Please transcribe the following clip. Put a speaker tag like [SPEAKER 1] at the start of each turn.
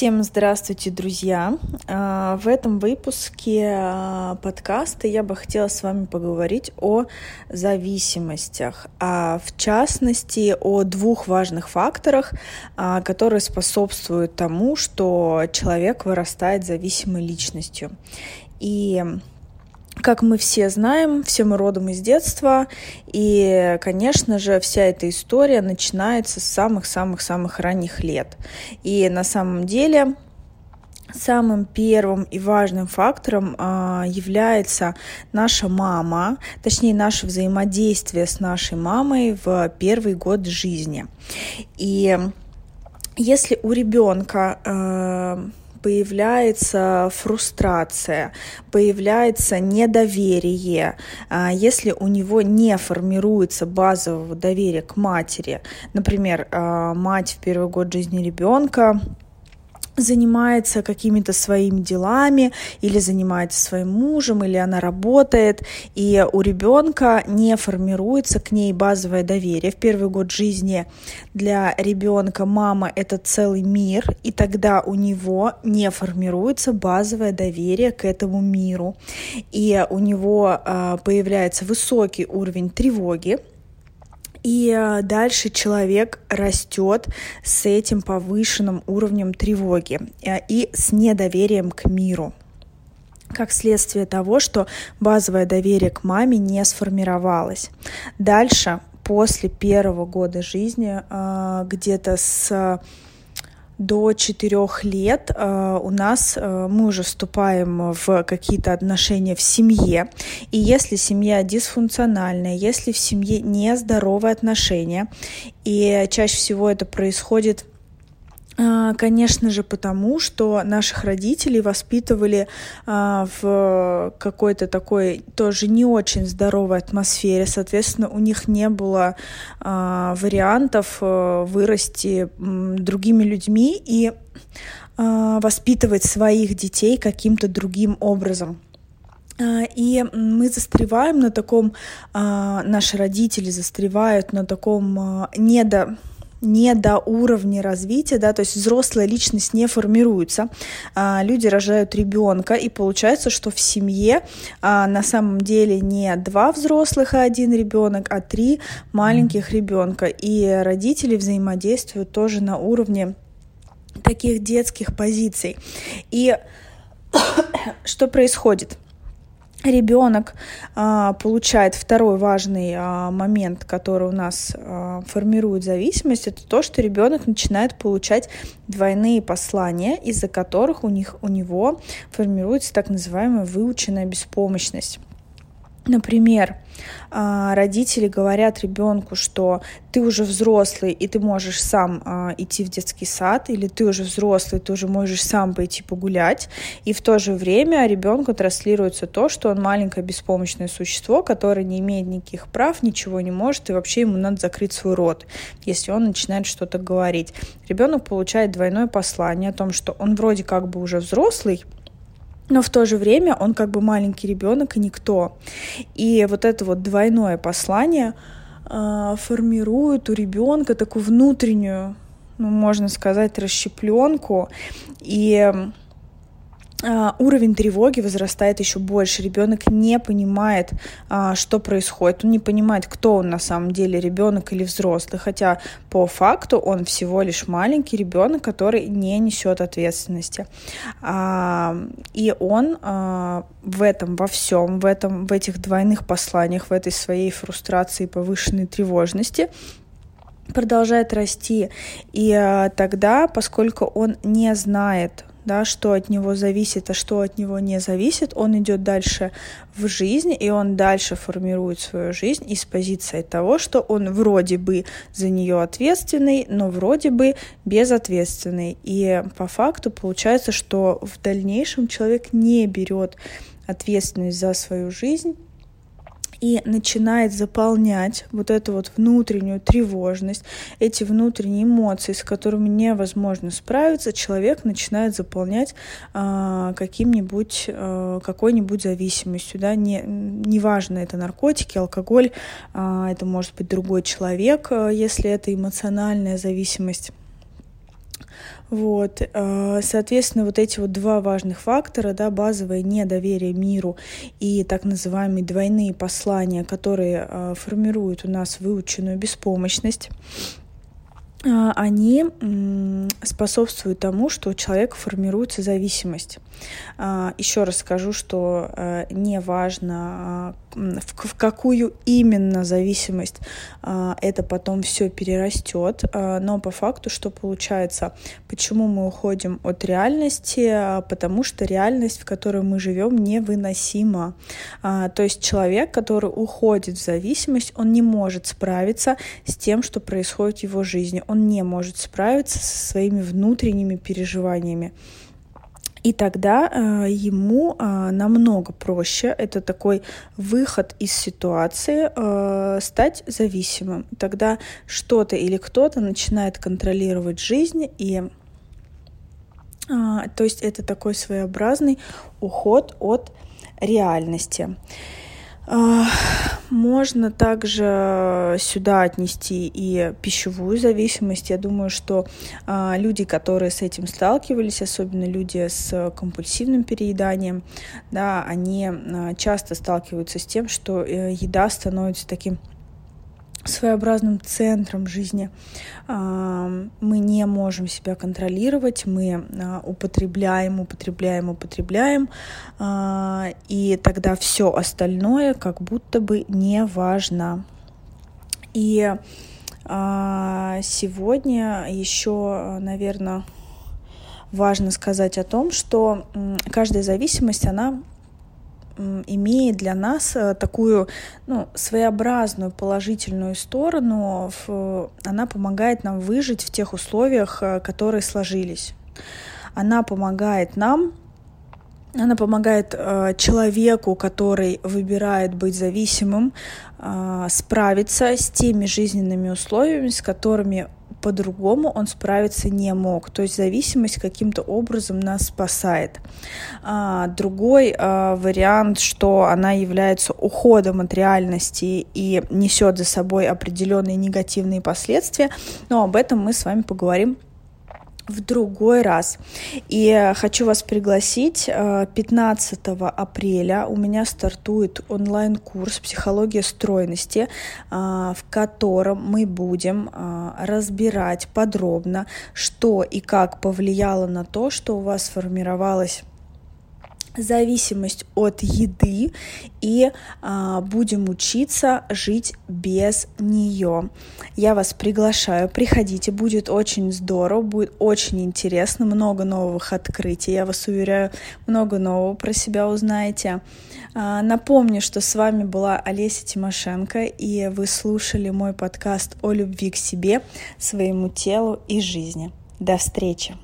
[SPEAKER 1] Всем здравствуйте, друзья! А, в этом выпуске а, подкаста я бы хотела с вами поговорить о зависимостях, а в частности о двух важных факторах, а, которые способствуют тому, что человек вырастает зависимой личностью. И как мы все знаем, все мы родом из детства, и, конечно же, вся эта история начинается с самых-самых-самых ранних лет. И на самом деле Самым первым и важным фактором а, является наша мама, точнее наше взаимодействие с нашей мамой в первый год жизни. И если у ребенка э, появляется фрустрация, появляется недоверие, а, если у него не формируется базового доверия к матери, например, а, мать в первый год жизни ребенка занимается какими-то своими делами или занимается своим мужем, или она работает, и у ребенка не формируется к ней базовое доверие. В первый год жизни для ребенка мама это целый мир, и тогда у него не формируется базовое доверие к этому миру, и у него э, появляется высокий уровень тревоги, и э, дальше человек растет с этим повышенным уровнем тревоги э, и с недоверием к миру как следствие того, что базовое доверие к маме не сформировалось. Дальше, после первого года жизни, э, где-то с до четырех лет э, у нас э, мы уже вступаем в какие-то отношения в семье. И если семья дисфункциональная, если в семье нездоровые отношения, и чаще всего это происходит конечно же, потому что наших родителей воспитывали а, в какой-то такой тоже не очень здоровой атмосфере. Соответственно, у них не было а, вариантов э, вырасти другими людьми и воспитывать своих детей каким-то другим образом. И мы застреваем на таком, наши родители застревают на таком недо не до уровня развития, да, то есть взрослая личность не формируется, а, люди рожают ребенка, и получается, что в семье а, на самом деле не два взрослых и один ребенок, а три маленьких ребенка, и родители взаимодействуют тоже на уровне таких детских позиций. И что происходит? Ребенок а, получает второй важный а, момент, который у нас а, формирует зависимость, это то, что ребенок начинает получать двойные послания, из-за которых у них у него формируется так называемая выученная беспомощность. Например, а, родители говорят ребенку, что ты уже взрослый, и ты можешь сам а, идти в детский сад, или ты уже взрослый, ты уже можешь сам пойти погулять, и в то же время ребенку транслируется то, что он маленькое беспомощное существо, которое не имеет никаких прав, ничего не может, и вообще ему надо закрыть свой рот, если он начинает что-то говорить. Ребенок получает двойное послание о том, что он вроде как бы уже взрослый, но в то же время он как бы маленький ребенок и никто. И вот это вот двойное послание э, формирует у ребенка такую внутреннюю, ну, можно сказать, расщепленку. И уровень тревоги возрастает еще больше. Ребенок не понимает, а, что происходит. Он не понимает, кто он на самом деле, ребенок или взрослый. Хотя по факту он всего лишь маленький ребенок, который не несет ответственности. А, и он в этом, во всем, в, этом, в этих двойных посланиях, в этой своей фрустрации и повышенной тревожности продолжает расти. И тогда, поскольку он не знает, да, что от него зависит, а что от него не зависит, он идет дальше в жизнь, и он дальше формирует свою жизнь из позиции того, что он вроде бы за нее ответственный, но вроде бы безответственный. И по факту получается, что в дальнейшем человек не берет ответственность за свою жизнь, и начинает заполнять вот эту вот внутреннюю тревожность, эти внутренние эмоции, с которыми невозможно справиться, человек начинает заполнять э, каким-нибудь, э, какой-нибудь зависимостью, да, не, неважно, это наркотики, алкоголь, э, это может быть другой человек, э, если это эмоциональная зависимость Вот, э, соответственно, вот эти вот два важных фактора, да, базовое недоверие миру и так называемые двойные послания, которые э, формируют у нас выученную беспомощность, они способствуют тому, что у человека формируется зависимость. Еще раз скажу, что не важно, в какую именно зависимость а, это потом все перерастет. А, но по факту, что получается, почему мы уходим от реальности, а, потому что реальность, в которой мы живем, невыносима. То есть человек, который уходит в зависимость, он не может справиться с тем, что происходит в его жизни. Он не может справиться со своими внутренними переживаниями. И тогда э, ему э, намного проще, это такой выход из ситуации, э, стать зависимым. Тогда что-то или кто-то начинает контролировать жизнь, и э, то есть это такой своеобразный уход от реальности. Можно также сюда отнести и пищевую зависимость. Я думаю, что а, люди, которые с этим сталкивались, особенно люди с компульсивным перееданием, да, они а, часто сталкиваются с тем, что э, еда становится таким своеобразным центром жизни. Мы не можем себя контролировать, мы а, употребляем, употребляем, употребляем, а, и тогда все остальное как будто бы не важно. И а, сегодня еще, наверное, важно сказать о том, что каждая зависимость, она имеет для нас э, такую ну, своеобразную положительную сторону. Она помогает нам выжить в тех условиях, э, которые сложились. Она помогает нам она помогает э, человеку, который выбирает быть зависимым, э, справиться с теми жизненными условиями, с которыми по-другому он справиться не мог. То есть зависимость каким-то образом нас спасает. А, другой а, вариант, что она является уходом от реальности и несет за собой определенные негативные последствия, но об этом мы с вами поговорим в другой раз. И хочу вас пригласить. 15 э, апреля у меня стартует онлайн-курс «Психология стройности», э, в котором мы будем э, разбирать подробно, что и как повлияло на то, что у вас сформировалось зависимость от еды и а, будем учиться жить без нее. Я вас приглашаю, приходите, будет очень здорово, будет очень интересно, много новых открытий, я вас уверяю, много нового про себя узнаете. А, напомню, что с вами была Олеся Тимошенко, и вы слушали мой подкаст о любви к себе, своему телу и жизни. До встречи!